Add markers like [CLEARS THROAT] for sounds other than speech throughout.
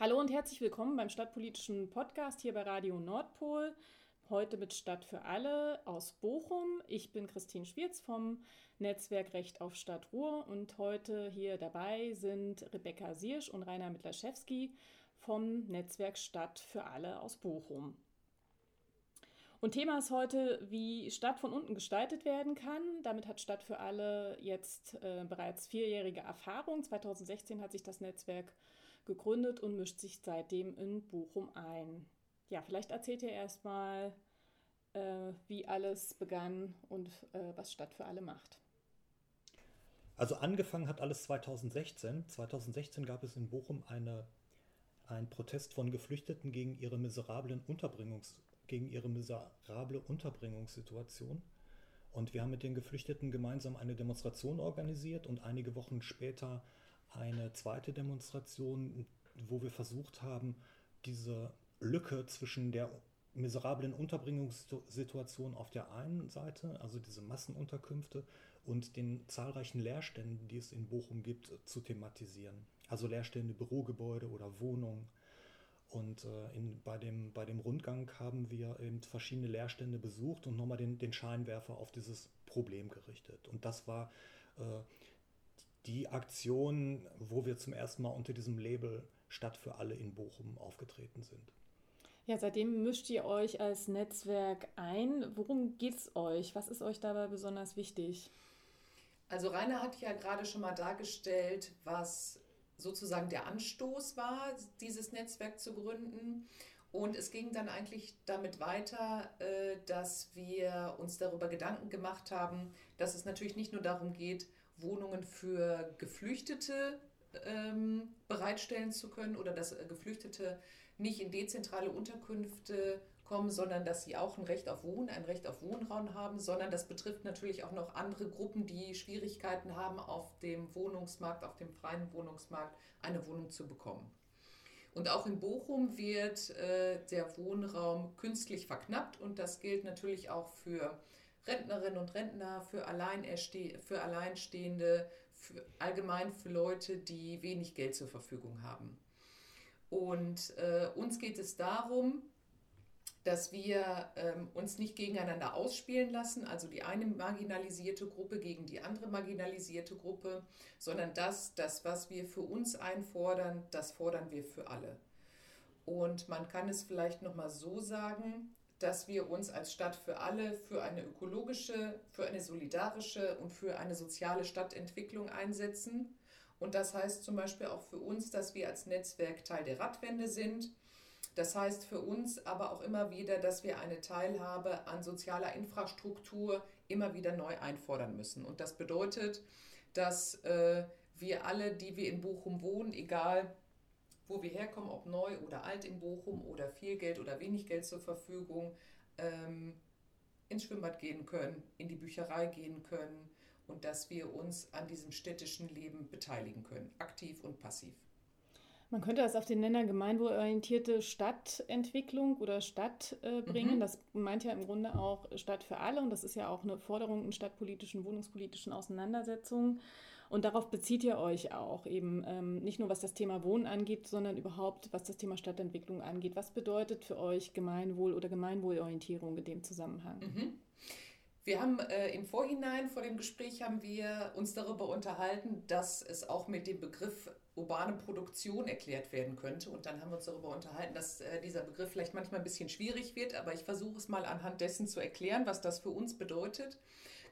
Hallo und herzlich willkommen beim Stadtpolitischen Podcast hier bei Radio Nordpol. Heute mit Stadt für alle aus Bochum. Ich bin Christine Schwierz vom Netzwerk Recht auf Stadt Ruhr und heute hier dabei sind Rebecca Siersch und Rainer Mitlaschewski vom Netzwerk Stadt für alle aus Bochum. Und Thema ist heute, wie Stadt von unten gestaltet werden kann. Damit hat Stadt für alle jetzt äh, bereits vierjährige Erfahrung. 2016 hat sich das Netzwerk gegründet und mischt sich seitdem in Bochum ein. Ja, vielleicht erzählt ihr erstmal, äh, wie alles begann und äh, was Stadt für alle macht. Also angefangen hat alles 2016. 2016 gab es in Bochum eine, einen Protest von Geflüchteten gegen ihre miserablen Unterbringungs gegen ihre miserable Unterbringungssituation. Und wir haben mit den Geflüchteten gemeinsam eine Demonstration organisiert und einige Wochen später eine zweite Demonstration, wo wir versucht haben, diese Lücke zwischen der miserablen Unterbringungssituation auf der einen Seite, also diese Massenunterkünfte, und den zahlreichen Leerständen, die es in Bochum gibt, zu thematisieren. Also Leerstände, Bürogebäude oder Wohnungen und äh, in, bei, dem, bei dem Rundgang haben wir eben verschiedene Leerstände besucht und nochmal den, den Scheinwerfer auf dieses Problem gerichtet. Und das war äh, die Aktion, wo wir zum ersten Mal unter diesem Label Stadt für alle in Bochum aufgetreten sind. Ja, seitdem mischt ihr euch als Netzwerk ein. Worum geht es euch? Was ist euch dabei besonders wichtig? Also Rainer hat ja gerade schon mal dargestellt, was sozusagen der Anstoß war, dieses Netzwerk zu gründen. Und es ging dann eigentlich damit weiter, äh, dass wir uns darüber Gedanken gemacht haben, dass es natürlich nicht nur darum geht, Wohnungen für Geflüchtete ähm, bereitstellen zu können oder dass Geflüchtete nicht in dezentrale Unterkünfte kommen, sondern dass sie auch ein Recht auf Wohnen, ein Recht auf Wohnraum haben, sondern das betrifft natürlich auch noch andere Gruppen, die Schwierigkeiten haben, auf dem Wohnungsmarkt, auf dem freien Wohnungsmarkt eine Wohnung zu bekommen. Und auch in Bochum wird äh, der Wohnraum künstlich verknappt und das gilt natürlich auch für Rentnerinnen und Rentner, für, Alleinerste für Alleinstehende, für, allgemein für Leute, die wenig Geld zur Verfügung haben. Und äh, uns geht es darum, dass wir ähm, uns nicht gegeneinander ausspielen lassen, also die eine marginalisierte Gruppe gegen die andere marginalisierte Gruppe, sondern das, das, was wir für uns einfordern, das fordern wir für alle. Und man kann es vielleicht nochmal so sagen, dass wir uns als Stadt für alle für eine ökologische, für eine solidarische und für eine soziale Stadtentwicklung einsetzen. Und das heißt zum Beispiel auch für uns, dass wir als Netzwerk Teil der Radwende sind das heißt für uns aber auch immer wieder, dass wir eine Teilhabe an sozialer Infrastruktur immer wieder neu einfordern müssen. Und das bedeutet, dass äh, wir alle, die wir in Bochum wohnen, egal wo wir herkommen, ob neu oder alt in Bochum oder viel Geld oder wenig Geld zur Verfügung, ähm, ins Schwimmbad gehen können, in die Bücherei gehen können und dass wir uns an diesem städtischen Leben beteiligen können, aktiv und passiv. Man könnte das auf den Nenner gemeinwohlorientierte Stadtentwicklung oder Stadt äh, bringen. Mhm. Das meint ja im Grunde auch Stadt für alle und das ist ja auch eine Forderung in stadtpolitischen, wohnungspolitischen Auseinandersetzungen. Und darauf bezieht ihr euch auch eben ähm, nicht nur was das Thema Wohnen angeht, sondern überhaupt was das Thema Stadtentwicklung angeht. Was bedeutet für euch Gemeinwohl oder Gemeinwohlorientierung in dem Zusammenhang? Mhm. Wir haben äh, im Vorhinein vor dem Gespräch haben wir uns darüber unterhalten, dass es auch mit dem Begriff urbane Produktion erklärt werden könnte. Und dann haben wir uns darüber unterhalten, dass äh, dieser Begriff vielleicht manchmal ein bisschen schwierig wird, aber ich versuche es mal anhand dessen zu erklären, was das für uns bedeutet.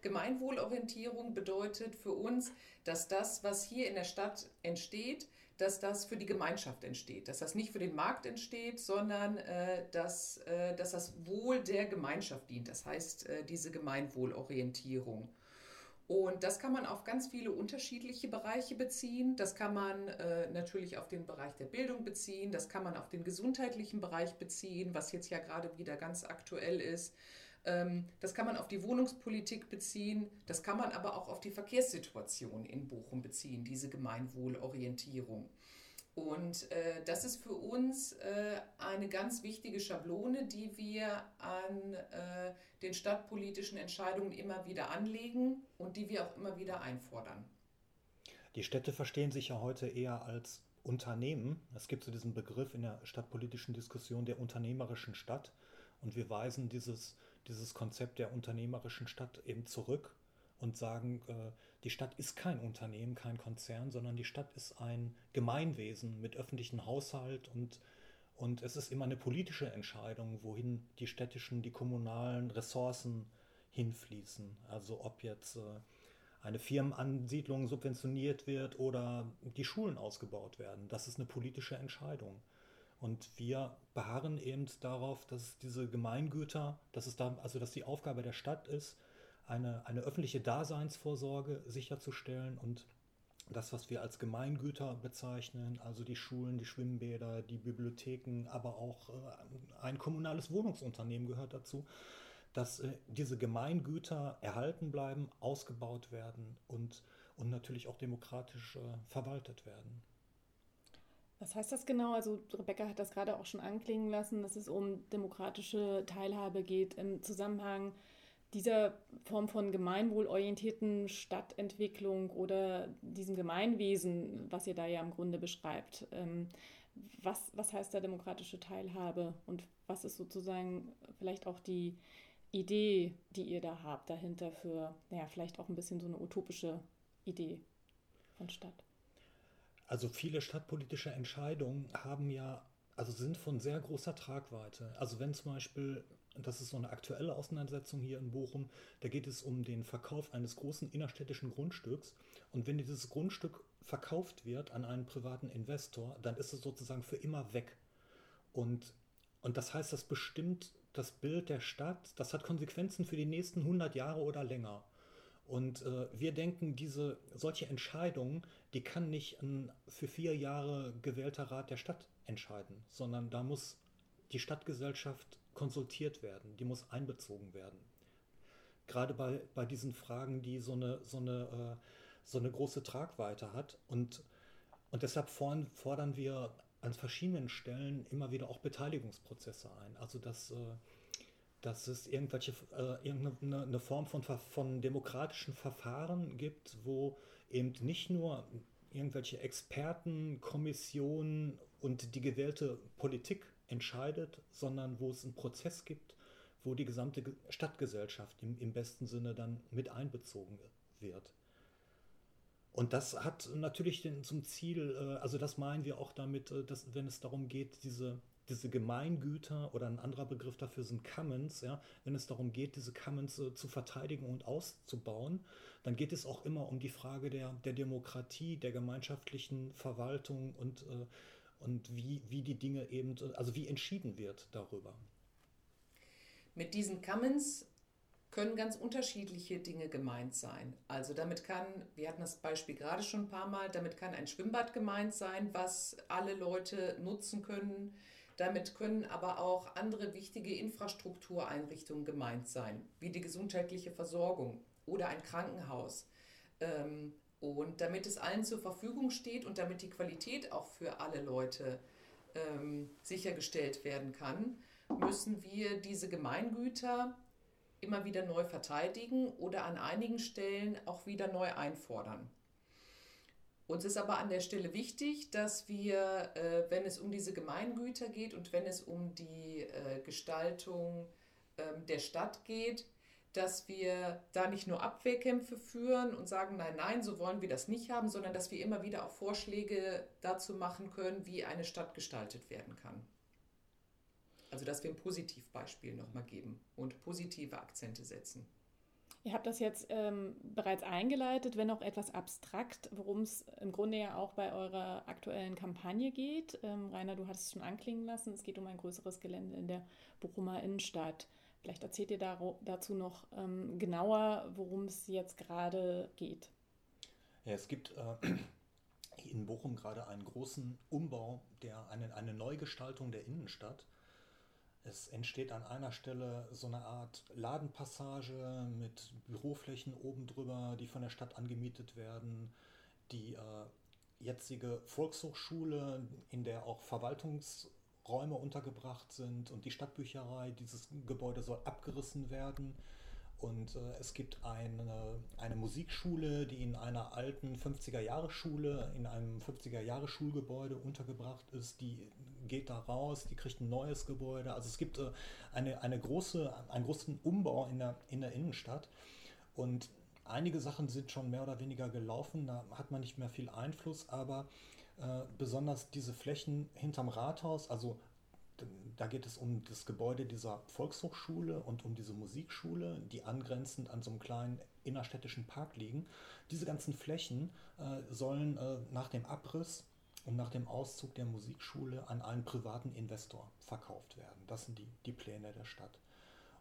Gemeinwohlorientierung bedeutet für uns, dass das, was hier in der Stadt entsteht, dass das für die Gemeinschaft entsteht, dass das nicht für den Markt entsteht, sondern äh, dass, äh, dass das Wohl der Gemeinschaft dient. Das heißt, äh, diese Gemeinwohlorientierung. Und das kann man auf ganz viele unterschiedliche Bereiche beziehen. Das kann man äh, natürlich auf den Bereich der Bildung beziehen. Das kann man auf den gesundheitlichen Bereich beziehen, was jetzt ja gerade wieder ganz aktuell ist. Ähm, das kann man auf die Wohnungspolitik beziehen. Das kann man aber auch auf die Verkehrssituation in Bochum beziehen, diese Gemeinwohlorientierung. Und äh, das ist für uns äh, eine ganz wichtige Schablone, die wir an äh, den stadtpolitischen Entscheidungen immer wieder anlegen und die wir auch immer wieder einfordern. Die Städte verstehen sich ja heute eher als Unternehmen. Es gibt so diesen Begriff in der stadtpolitischen Diskussion der unternehmerischen Stadt. Und wir weisen dieses, dieses Konzept der unternehmerischen Stadt eben zurück und sagen, äh, die Stadt ist kein Unternehmen, kein Konzern, sondern die Stadt ist ein Gemeinwesen mit öffentlichem Haushalt und, und es ist immer eine politische Entscheidung, wohin die städtischen, die kommunalen Ressourcen hinfließen. Also ob jetzt äh, eine Firmenansiedlung subventioniert wird oder die Schulen ausgebaut werden. Das ist eine politische Entscheidung. Und wir beharren eben darauf, dass diese Gemeingüter, dass es da, also dass die Aufgabe der Stadt ist, eine, eine öffentliche Daseinsvorsorge sicherzustellen und das, was wir als Gemeingüter bezeichnen, also die Schulen, die Schwimmbäder, die Bibliotheken, aber auch äh, ein kommunales Wohnungsunternehmen gehört dazu, dass äh, diese Gemeingüter erhalten bleiben, ausgebaut werden und, und natürlich auch demokratisch äh, verwaltet werden. Was heißt das genau? Also Rebecca hat das gerade auch schon anklingen lassen, dass es um demokratische Teilhabe geht im Zusammenhang dieser Form von gemeinwohlorientierten Stadtentwicklung oder diesem Gemeinwesen, was ihr da ja im Grunde beschreibt. Ähm, was, was heißt da demokratische Teilhabe und was ist sozusagen vielleicht auch die, Idee, die ihr da habt, dahinter für, naja, vielleicht auch ein bisschen so eine utopische Idee von Stadt? Also viele stadtpolitische Entscheidungen haben ja, also sind von sehr großer Tragweite. Also wenn zum Beispiel, das ist so eine aktuelle Auseinandersetzung hier in Bochum, da geht es um den Verkauf eines großen innerstädtischen Grundstücks. Und wenn dieses Grundstück verkauft wird an einen privaten Investor, dann ist es sozusagen für immer weg. Und, und das heißt, das bestimmt das Bild der Stadt, das hat Konsequenzen für die nächsten 100 Jahre oder länger. Und äh, wir denken, diese solche Entscheidungen, die kann nicht ein für vier Jahre gewählter Rat der Stadt entscheiden, sondern da muss die Stadtgesellschaft konsultiert werden, die muss einbezogen werden. Gerade bei, bei diesen Fragen, die so eine, so eine, äh, so eine große Tragweite hat. Und, und deshalb fordern wir an verschiedenen Stellen immer wieder auch Beteiligungsprozesse ein. Also dass, äh, dass es irgendwelche, äh, irgendeine Form von, von demokratischen Verfahren gibt, wo eben nicht nur irgendwelche Experten, Kommissionen und die gewählte Politik entscheidet, sondern wo es einen Prozess gibt, wo die gesamte Stadtgesellschaft im, im besten Sinne dann mit einbezogen wird. Und das hat natürlich den, zum Ziel, äh, also das meinen wir auch damit, äh, dass wenn es darum geht, diese, diese Gemeingüter oder ein anderer Begriff dafür sind Commons, ja, wenn es darum geht, diese Commons äh, zu verteidigen und auszubauen, dann geht es auch immer um die Frage der, der Demokratie, der gemeinschaftlichen Verwaltung und, und wie, wie die Dinge eben, also wie entschieden wird darüber. Mit diesen Commons können ganz unterschiedliche Dinge gemeint sein. Also damit kann, wir hatten das Beispiel gerade schon ein paar Mal, damit kann ein Schwimmbad gemeint sein, was alle Leute nutzen können. Damit können aber auch andere wichtige Infrastruktureinrichtungen gemeint sein, wie die gesundheitliche Versorgung oder ein Krankenhaus. Ähm, und damit es allen zur Verfügung steht und damit die Qualität auch für alle Leute ähm, sichergestellt werden kann, müssen wir diese Gemeingüter immer wieder neu verteidigen oder an einigen Stellen auch wieder neu einfordern. Uns ist aber an der Stelle wichtig, dass wir, äh, wenn es um diese Gemeingüter geht und wenn es um die äh, Gestaltung äh, der Stadt geht, dass wir da nicht nur Abwehrkämpfe führen und sagen, nein, nein, so wollen wir das nicht haben, sondern dass wir immer wieder auch Vorschläge dazu machen können, wie eine Stadt gestaltet werden kann. Also dass wir ein Positivbeispiel nochmal geben und positive Akzente setzen. Ihr habt das jetzt ähm, bereits eingeleitet, wenn auch etwas abstrakt, worum es im Grunde ja auch bei eurer aktuellen Kampagne geht. Ähm, Rainer, du hattest es schon anklingen lassen, es geht um ein größeres Gelände in der Bochumer Innenstadt. Vielleicht erzählt ihr dazu noch ähm, genauer, worum es jetzt gerade geht. Ja, es gibt äh, in Bochum gerade einen großen Umbau, der eine, eine Neugestaltung der Innenstadt es entsteht an einer Stelle so eine Art Ladenpassage mit Büroflächen oben drüber, die von der Stadt angemietet werden. Die äh, jetzige Volkshochschule, in der auch Verwaltungsräume untergebracht sind und die Stadtbücherei, dieses Gebäude soll abgerissen werden Und äh, es gibt eine, eine Musikschule, die in einer alten 50er-Jahre-Schule, in einem 50er-Jahre-Schulgebäude untergebracht ist. Die geht da raus, die kriegt ein neues Gebäude. Also es gibt äh, eine, eine große, einen großen Umbau in der, in der Innenstadt. Und einige Sachen sind schon mehr oder weniger gelaufen, da hat man nicht mehr viel Einfluss, aber äh, besonders diese Flächen hinterm Rathaus, also da geht es um das Gebäude dieser Volkshochschule und um diese Musikschule, die angrenzend an so einem kleinen innerstädtischen Park liegen. Diese ganzen Flächen äh, sollen äh, nach dem Abriss und nach dem Auszug der Musikschule an einen privaten Investor verkauft werden. Das sind die, die Pläne der Stadt.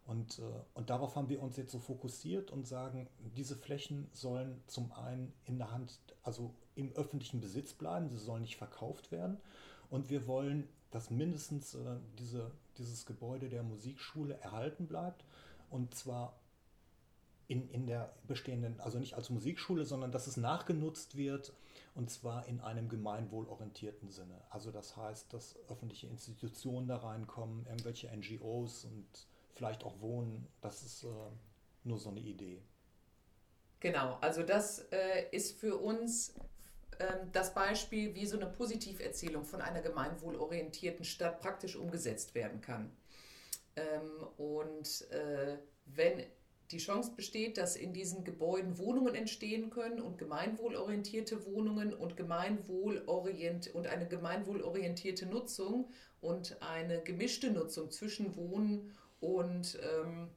Und, äh, und darauf haben wir uns jetzt so fokussiert und sagen, diese Flächen sollen zum einen in der Hand, also im öffentlichen Besitz bleiben, sie sollen nicht verkauft werden. Und wir wollen dass mindestens äh, diese, dieses Gebäude der Musikschule erhalten bleibt. Und zwar in, in der bestehenden, also nicht als Musikschule, sondern dass es nachgenutzt wird und zwar in einem gemeinwohlorientierten Sinne. Also das heißt, dass öffentliche Institutionen da reinkommen, irgendwelche NGOs und vielleicht auch Wohnen. Das ist äh, nur so eine Idee. Genau, also das äh, ist für uns ähm, das Beispiel, wie so eine Positiverzählung von einer gemeinwohlorientierten Stadt praktisch umgesetzt werden kann. Ähm, und äh, wenn die Chance besteht, dass in diesen Gebäuden Wohnungen entstehen können und gemeinwohlorientierte Wohnungen und, Gemeinwohlorient und eine gemeinwohlorientierte Nutzung und eine gemischte Nutzung zwischen Wohnen und ähm,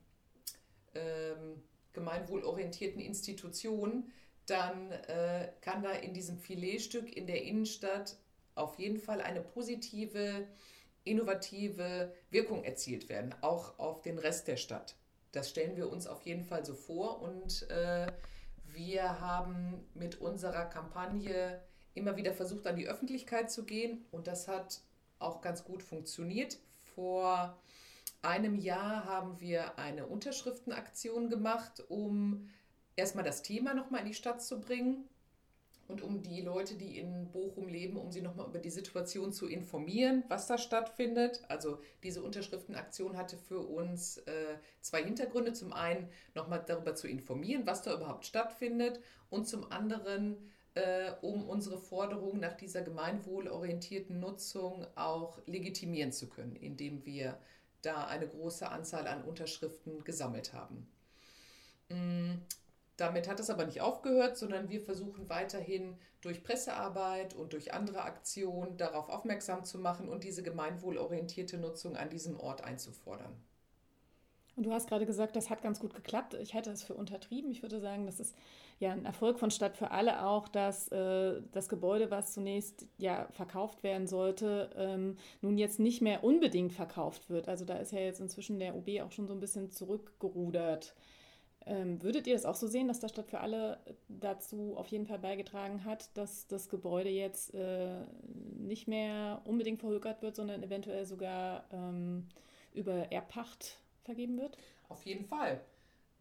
ähm, gemeinwohlorientierten Institutionen, dann äh, kann da in diesem Filetstück in der Innenstadt auf jeden Fall eine positive, innovative Wirkung erzielt werden, auch auf den Rest der Stadt. Das stellen wir uns auf jeden Fall so vor und äh, wir haben mit unserer Kampagne immer wieder versucht, an die Öffentlichkeit zu gehen und das hat auch ganz gut funktioniert. Vor einem Jahr haben wir eine Unterschriftenaktion gemacht, um erstmal das Thema nochmal in die Stadt zu bringen und um die Leute, die in Bochum leben, um sie nochmal über die Situation zu informieren, was da stattfindet. Also diese Unterschriftenaktion hatte für uns äh, zwei Hintergründe. Zum einen nochmal darüber zu informieren, was da überhaupt stattfindet und zum anderen, äh, um unsere Forderung nach dieser gemeinwohlorientierten Nutzung auch legitimieren zu können, indem wir da eine große Anzahl an Unterschriften gesammelt haben. Damit hat es aber nicht aufgehört, sondern wir versuchen weiterhin durch Pressearbeit und durch andere Aktionen darauf aufmerksam zu machen und diese gemeinwohlorientierte Nutzung an diesem Ort einzufordern. Und du hast gerade gesagt, das hat ganz gut geklappt. Ich hätte es für untertrieben. Ich würde sagen, das ist ja ein Erfolg von Stadt für alle auch, dass äh, das Gebäude, was zunächst ja verkauft werden sollte, ähm, nun jetzt nicht mehr unbedingt verkauft wird. Also da ist ja jetzt inzwischen der OB auch schon so ein bisschen zurückgerudert. Ähm, würdet ihr das auch so sehen, dass der Stadt für alle dazu auf jeden Fall beigetragen hat, dass das Gebäude jetzt äh, nicht mehr unbedingt verhökert wird, sondern eventuell sogar ähm, über Erbpacht vergeben wird? Auf jeden Fall.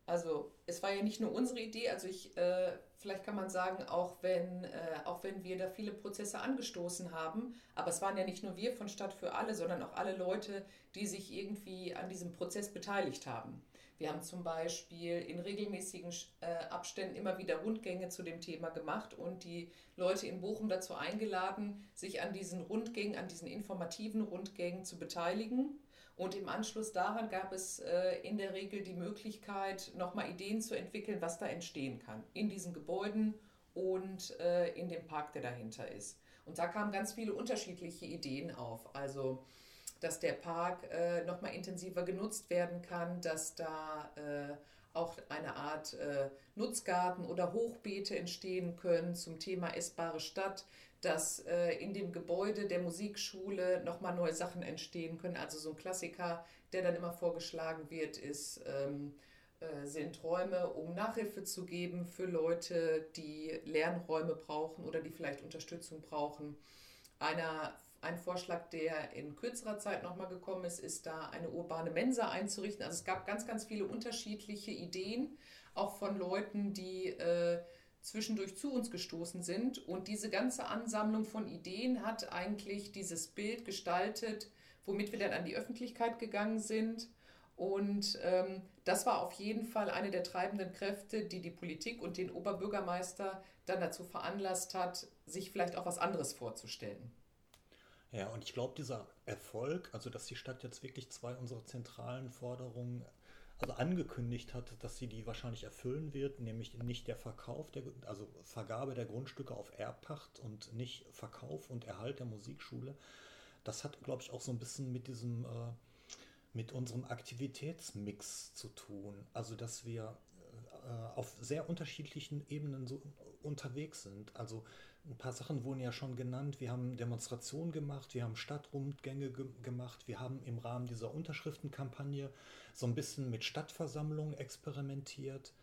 Also es war ja nicht nur unsere Idee, also ich, äh, vielleicht kann man sagen, auch wenn, äh, auch wenn wir da viele Prozesse angestoßen haben, aber es waren ja nicht nur wir von Stadt für alle, sondern auch alle Leute, die sich irgendwie an diesem Prozess beteiligt haben. Wir haben zum Beispiel in regelmäßigen äh, Abständen immer wieder Rundgänge zu dem Thema gemacht und die Leute in Bochum dazu eingeladen, sich an diesen Rundgängen, an diesen informativen Rundgängen zu beteiligen. Und im Anschluss daran gab es äh, in der Regel die Möglichkeit, nochmal Ideen zu entwickeln, was da entstehen kann in diesen Gebäuden und äh, in dem Park, der dahinter ist. Und da kamen ganz viele unterschiedliche Ideen auf. Also dass der Park äh, nochmal intensiver genutzt werden kann, dass da äh, auch eine Art äh, Nutzgarten oder Hochbeete entstehen können zum Thema essbare Stadt, dass äh, in dem Gebäude der Musikschule nochmal neue Sachen entstehen können. Also so ein Klassiker, der dann immer vorgeschlagen wird, ist, ähm, äh, sind Räume, um Nachhilfe zu geben für Leute, die Lernräume brauchen oder die vielleicht Unterstützung brauchen. Einer ein Vorschlag, der in kürzerer Zeit nochmal gekommen ist, ist da eine urbane Mensa einzurichten. Also es gab ganz, ganz viele unterschiedliche Ideen, auch von Leuten, die äh, zwischendurch zu uns gestoßen sind. Und diese ganze Ansammlung von Ideen hat eigentlich dieses Bild gestaltet, womit wir dann an die Öffentlichkeit gegangen sind Und ähm, das war auf jeden Fall eine der treibenden Kräfte, die die Politik und den Oberbürgermeister dann dazu veranlasst hat, sich vielleicht auch was anderes vorzustellen. Ja, und ich glaube, dieser Erfolg, also dass die Stadt jetzt wirklich zwei unserer zentralen Forderungen also angekündigt hat, dass sie die wahrscheinlich erfüllen wird, nämlich nicht der Verkauf, der, also Vergabe der Grundstücke auf Erbpacht und nicht Verkauf und Erhalt der Musikschule. Das hat, glaube ich, auch so ein bisschen mit diesem, äh, mit unserem Aktivitätsmix zu tun. Also, dass wir äh, auf sehr unterschiedlichen Ebenen so unterwegs sind. Also ein paar Sachen wurden ja schon genannt. Wir haben Demonstrationen gemacht, wir haben Stadtrundgänge ge gemacht, wir haben im Rahmen dieser Unterschriftenkampagne so ein bisschen mit Stadtversammlungen experimentiert.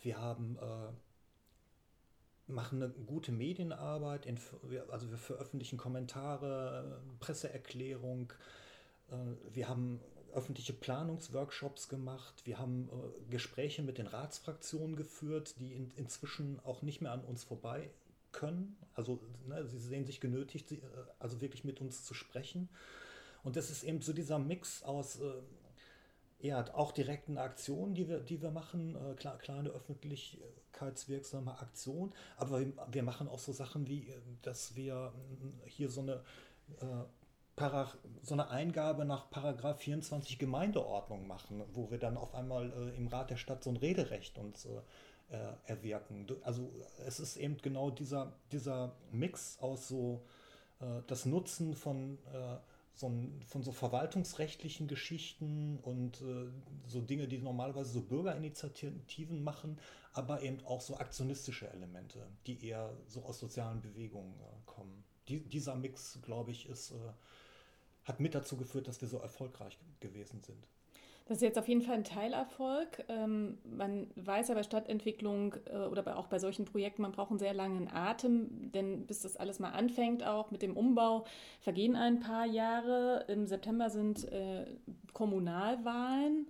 Wir haben äh, machen eine gute Medienarbeit, also wir veröffentlichen Kommentare, Presseerklärung, äh, wir haben öffentliche Planungsworkshops gemacht, wir haben äh, Gespräche mit den Ratsfraktionen geführt, die in, inzwischen auch nicht mehr an uns vorbei können. Also ne, sie sehen sich genötigt, sie, äh, also wirklich mit uns zu sprechen. Und das ist eben so dieser Mix aus äh, ja, auch direkten Aktionen, die wir, die wir machen, äh, klar, kleine öffentlichkeitswirksame Aktionen, aber wir, wir, machen auch so Sachen wie, äh, dass wir äh, hier so eine, äh, so eine Eingabe nach Paragraph 24 Gemeindeordnung machen, wo wir dann auf einmal äh, im Rat der Stadt so ein Rederecht uns äh, erwirken. Also es ist eben genau dieser, dieser Mix aus so das Nutzen von so ein, von so verwaltungsrechtlichen Geschichten und äh, so Dinge, die normalerweise so Bürgerinitiativen machen, aber eben auch so aktionistische Elemente, die eher so aus sozialen Bewegungen äh, kommen. Die, dieser Mix, glaube ich, ist, äh, hat mit dazu geführt, dass wir so erfolgreich gewesen sind. Das ist jetzt auf jeden Fall ein Teilerfolg. Ähm, man weiß ja bei Stadtentwicklung äh, oder auch bei solchen Projekten, man braucht einen sehr langen Atem, denn bis das alles mal anfängt, auch mit dem Umbau, vergehen ein paar Jahre. Im September sind äh, Kommunalwahlen.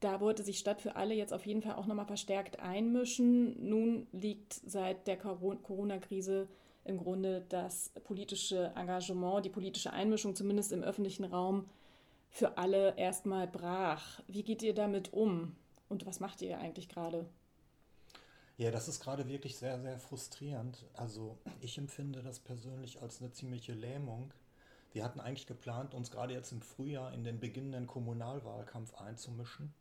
Da wollte sich Stadt für alle jetzt auf jeden Fall auch nochmal verstärkt einmischen. Nun liegt seit der Corona-Krise im Grunde das politische Engagement, die politische Einmischung zumindest im öffentlichen Raum für alle erstmal brach. Wie geht ihr damit um und was macht ihr eigentlich gerade? Ja, das ist gerade wirklich sehr, sehr frustrierend. Also ich empfinde das persönlich als eine ziemliche Lähmung. Wir hatten eigentlich geplant, uns gerade jetzt im Frühjahr in den beginnenden Kommunalwahlkampf einzumischen.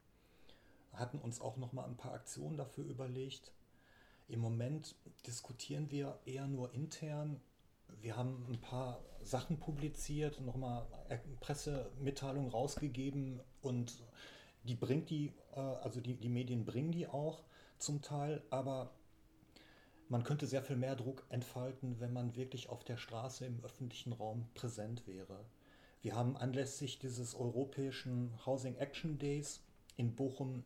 Hatten uns auch noch mal ein paar Aktionen dafür überlegt. Im Moment diskutieren wir eher nur intern. Wir haben ein paar Sachen publiziert, nochmal Pressemitteilungen rausgegeben und die bringt die, äh, also die, die Medien bringen die auch zum Teil, aber man könnte sehr viel mehr Druck entfalten, wenn man wirklich auf der Straße im öffentlichen Raum präsent wäre. Wir haben anlässlich dieses europäischen Housing Action Days in Bochum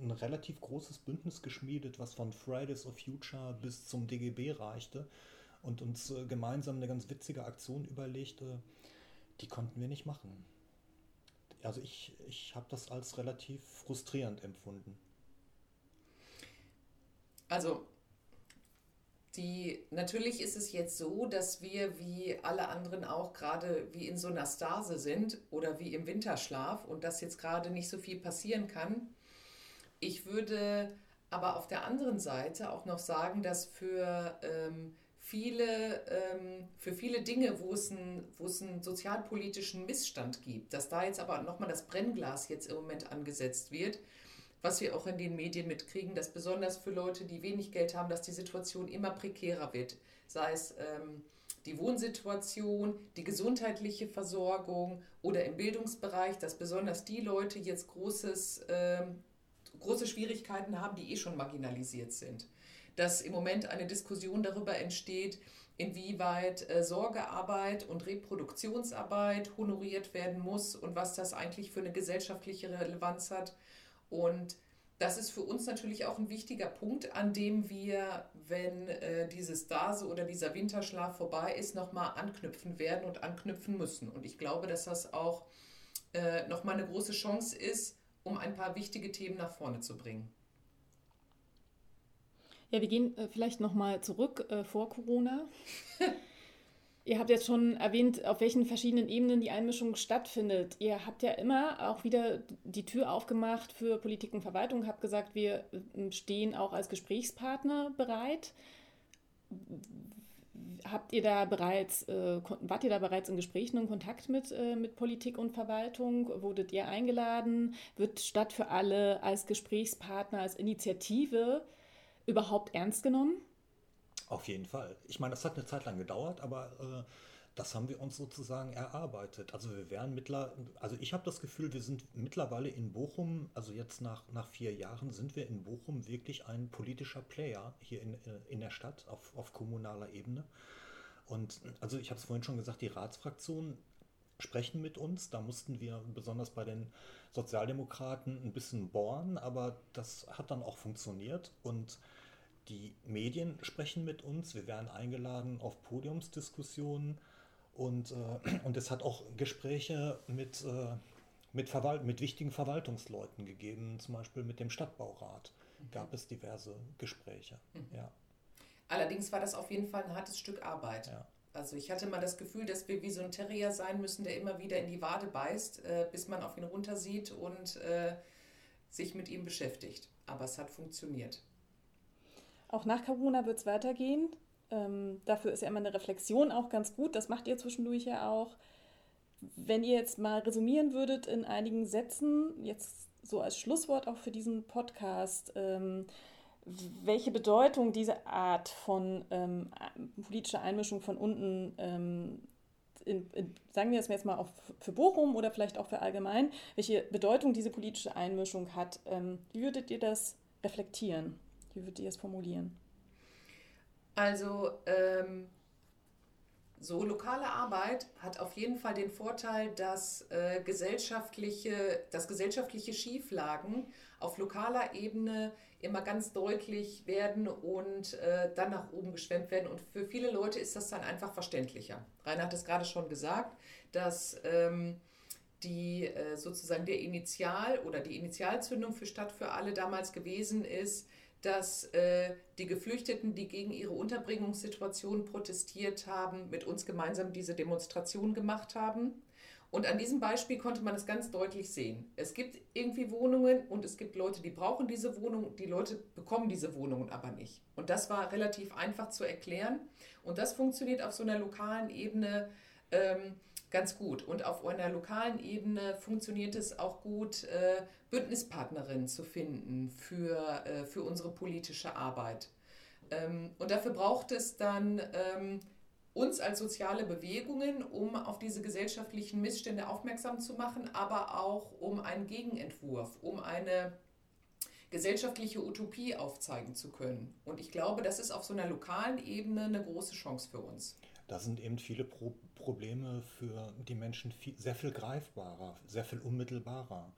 ein relativ großes Bündnis geschmiedet, was von Fridays of Future bis zum DGB reichte und uns äh, gemeinsam eine ganz witzige Aktion überlegt. Äh, die konnten wir nicht machen. Also ich, ich habe das als relativ frustrierend empfunden. Also die, natürlich ist es jetzt so, dass wir wie alle anderen auch gerade wie in so einer Stase sind oder wie im Winterschlaf und dass jetzt gerade nicht so viel passieren kann. Ich würde aber auf der anderen Seite auch noch sagen, dass für ähm, viele, ähm, für viele Dinge, wo es, ein, wo es einen sozialpolitischen Missstand gibt, dass da jetzt aber nochmal das Brennglas jetzt im Moment angesetzt wird, was wir auch in den Medien mitkriegen, dass besonders für Leute, die wenig Geld haben, dass die Situation immer prekärer wird. Sei es ähm, die Wohnsituation, die gesundheitliche Versorgung oder im Bildungsbereich, dass besonders die Leute jetzt großes, ähm, große Schwierigkeiten haben, die eh schon marginalisiert sind dass im Moment eine Diskussion darüber entsteht, inwieweit äh, Sorgearbeit und Reproduktionsarbeit honoriert werden muss und was das eigentlich für eine gesellschaftliche Relevanz hat. Und das ist für uns natürlich auch ein wichtiger Punkt, an dem wir, wenn äh, dieses Dase oder dieser Winterschlaf vorbei ist, nochmal anknüpfen werden und anknüpfen müssen. Und ich glaube, dass das auch äh, nochmal eine große Chance ist, um ein paar wichtige Themen nach vorne zu bringen. Ja, wir gehen äh, vielleicht nochmal zurück äh, vor Corona. [LAUGHS] Ihr habt jetzt schon erwähnt, auf welchen verschiedenen Ebenen die Einmischung stattfindet. Ihr habt ja immer auch wieder die Tür aufgemacht für Politik und Verwaltung, habt gesagt, wir ähm, stehen auch als Gesprächspartner bereit. Habt ihr da bereits, äh, wart ihr da bereits in Gesprächen und Kontakt mit, äh, mit Politik und Verwaltung? Wurdet ihr eingeladen? Wird Stadt für alle als Gesprächspartner, als Initiative überhaupt ernst genommen? Auf jeden Fall. Ich meine, das hat eine Zeit lang gedauert, aber äh, das haben wir uns sozusagen erarbeitet. Also wir wären mittler, also ich habe das Gefühl, wir sind mittlerweile in Bochum, also jetzt nach, nach vier Jahren sind wir in Bochum wirklich ein politischer Player hier in, äh, in der Stadt auf, auf kommunaler Ebene. Und also ich habe es vorhin schon gesagt, die Ratsfraktionen sprechen mit uns. Da mussten wir besonders bei den Sozialdemokraten ein bisschen bohren, aber das hat dann auch funktioniert. Und die Medien sprechen mit uns, wir werden eingeladen auf Podiumsdiskussionen und, äh, [CLEARS THROAT] und es hat auch Gespräche mit, äh, mit, Verwalt mit wichtigen Verwaltungsleuten gegeben, zum Beispiel mit dem Stadtbaurat mhm. gab es diverse Gespräche. Mhm. Ja. Allerdings war das auf jeden Fall ein hartes Stück Arbeit. Ja. Also ich hatte mal das Gefühl, dass wir wie so ein Terrier sein müssen, der immer wieder in die Wade beißt, äh, bis man auf ihn runtersieht und äh, sich mit ihm beschäftigt. Aber es hat funktioniert. Auch nach Corona wird es weitergehen. Ähm, dafür ist ja immer eine Reflexion auch ganz gut. Das macht ihr zwischendurch ja auch. Wenn ihr jetzt mal resümieren würdet in einigen Sätzen, jetzt so als Schlusswort auch für diesen Podcast, ähm, welche Bedeutung diese Art von ähm, politischer Einmischung von unten, ähm, in, in, sagen wir es jetzt mal auch für Bochum oder vielleicht auch für allgemein, welche Bedeutung diese politische Einmischung hat, ähm, wie würdet ihr das reflektieren? Wie würdet ihr es formulieren? Also ähm, so lokale Arbeit hat auf jeden Fall den Vorteil, dass äh, gesellschaftliche, dass gesellschaftliche Schieflagen auf lokaler Ebene immer ganz deutlich werden und äh, dann nach oben geschwemmt werden. Und für viele Leute ist das dann einfach verständlicher. Rainer hat es gerade schon gesagt, dass ähm, die äh, sozusagen der Initial oder die Initialzündung für Stadt für alle damals gewesen ist, dass äh, die Geflüchteten, die gegen ihre Unterbringungssituation protestiert haben, mit uns gemeinsam diese Demonstration gemacht haben. Und an diesem Beispiel konnte man es ganz deutlich sehen. Es gibt irgendwie Wohnungen und es gibt Leute, die brauchen diese Wohnung, die Leute bekommen diese Wohnungen aber nicht. Und das war relativ einfach zu erklären. Und das funktioniert auf so einer lokalen Ebene. Ähm, ganz gut. Und auf einer lokalen Ebene funktioniert es auch gut, äh, Bündnispartnerinnen zu finden für, äh, für unsere politische Arbeit. Ähm, und dafür braucht es dann ähm, uns als soziale Bewegungen, um auf diese gesellschaftlichen Missstände aufmerksam zu machen, aber auch um einen Gegenentwurf, um eine gesellschaftliche Utopie aufzeigen zu können. Und ich glaube, das ist auf so einer lokalen Ebene eine große Chance für uns. Da sind eben viele Pro Probleme für die Menschen viel, sehr viel greifbarer, sehr viel unmittelbarer.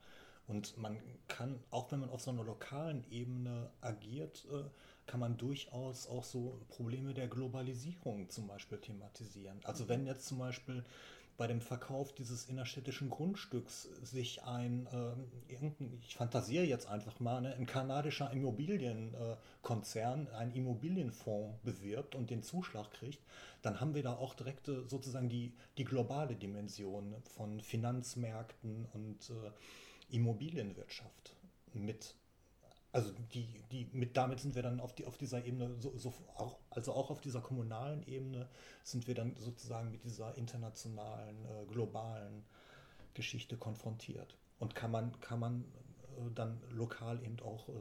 Und man kann, auch wenn man auf so einer lokalen Ebene agiert, äh, kann man durchaus auch so Probleme der Globalisierung zum Beispiel thematisieren. Also wenn jetzt zum Beispiel bei dem Verkauf dieses innerstädtischen Grundstücks sich ein, äh, irgendein, ich fantasiere jetzt einfach mal, ne, ein kanadischer Immobilienkonzern, äh, ein Immobilienfonds bewirbt und den Zuschlag kriegt, dann haben wir da auch direkt äh, sozusagen die, die globale Dimension von Finanzmärkten und äh, Immobilienwirtschaft mit also die, die, mit, damit sind wir dann auf, die, auf dieser Ebene, so, so auch, also auch auf dieser kommunalen Ebene sind wir dann sozusagen mit dieser internationalen, äh, globalen Geschichte konfrontiert. Und kann man, kann man äh, dann lokal eben auch äh,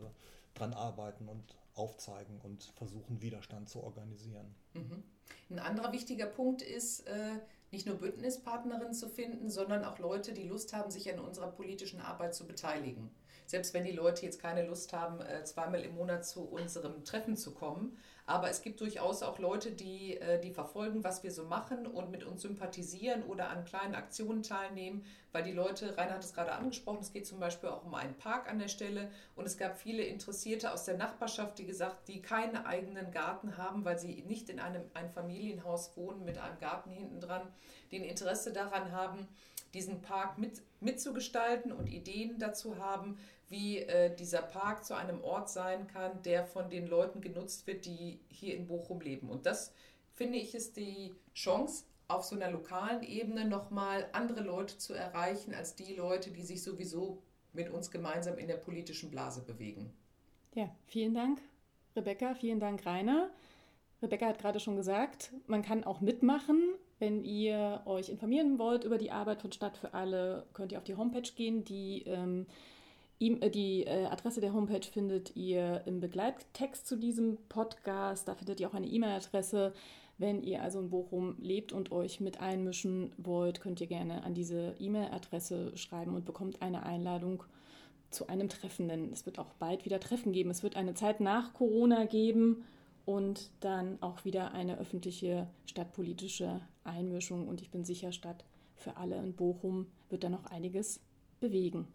dran arbeiten und aufzeigen und versuchen, Widerstand zu organisieren. Mhm. Ein anderer wichtiger Punkt ist, äh, nicht nur Bündnispartnerinnen zu finden, sondern auch Leute, die Lust haben, sich an unserer politischen Arbeit zu beteiligen selbst wenn die Leute jetzt keine Lust haben, äh, zweimal im Monat zu unserem Treffen zu kommen. Aber es gibt durchaus auch Leute, die, äh, die verfolgen, was wir so machen und mit uns sympathisieren oder an kleinen Aktionen teilnehmen, weil die Leute, Rainer hat es gerade angesprochen, es geht zum Beispiel auch um einen Park an der Stelle. Und es gab viele Interessierte aus der Nachbarschaft, die gesagt, die keinen eigenen Garten haben, weil sie nicht in einem ein Familienhaus wohnen mit einem Garten hinten dran, die ein Interesse daran haben, diesen Park mit, mitzugestalten und Ideen dazu haben, wie äh, dieser Park zu einem Ort sein kann, der von den Leuten genutzt wird, die hier in Bochum leben. Und das finde ich ist die Chance, auf so einer lokalen Ebene nochmal andere Leute zu erreichen als die Leute, die sich sowieso mit uns gemeinsam in der politischen Blase bewegen. Ja, vielen Dank, Rebecca. Vielen Dank, Rainer. Rebecca hat gerade schon gesagt, man kann auch mitmachen. Wenn ihr euch informieren wollt über die Arbeit von Stadt für alle, könnt ihr auf die Homepage gehen. Die, ähm, äh, die äh, Adresse der Homepage findet ihr im Begleittext zu diesem Podcast. Da findet ihr auch eine E-Mail-Adresse. Wenn ihr also in Bochum lebt und euch mit einmischen wollt, könnt ihr gerne an diese E-Mail-Adresse schreiben und bekommt eine Einladung zu einem Treffen. Denn es wird auch bald wieder Treffen geben. Es wird eine Zeit nach Corona geben und dann auch wieder eine öffentliche stadtpolitische Einmischung. Und ich bin sicher, Stadt für alle in Bochum wird da noch einiges bewegen.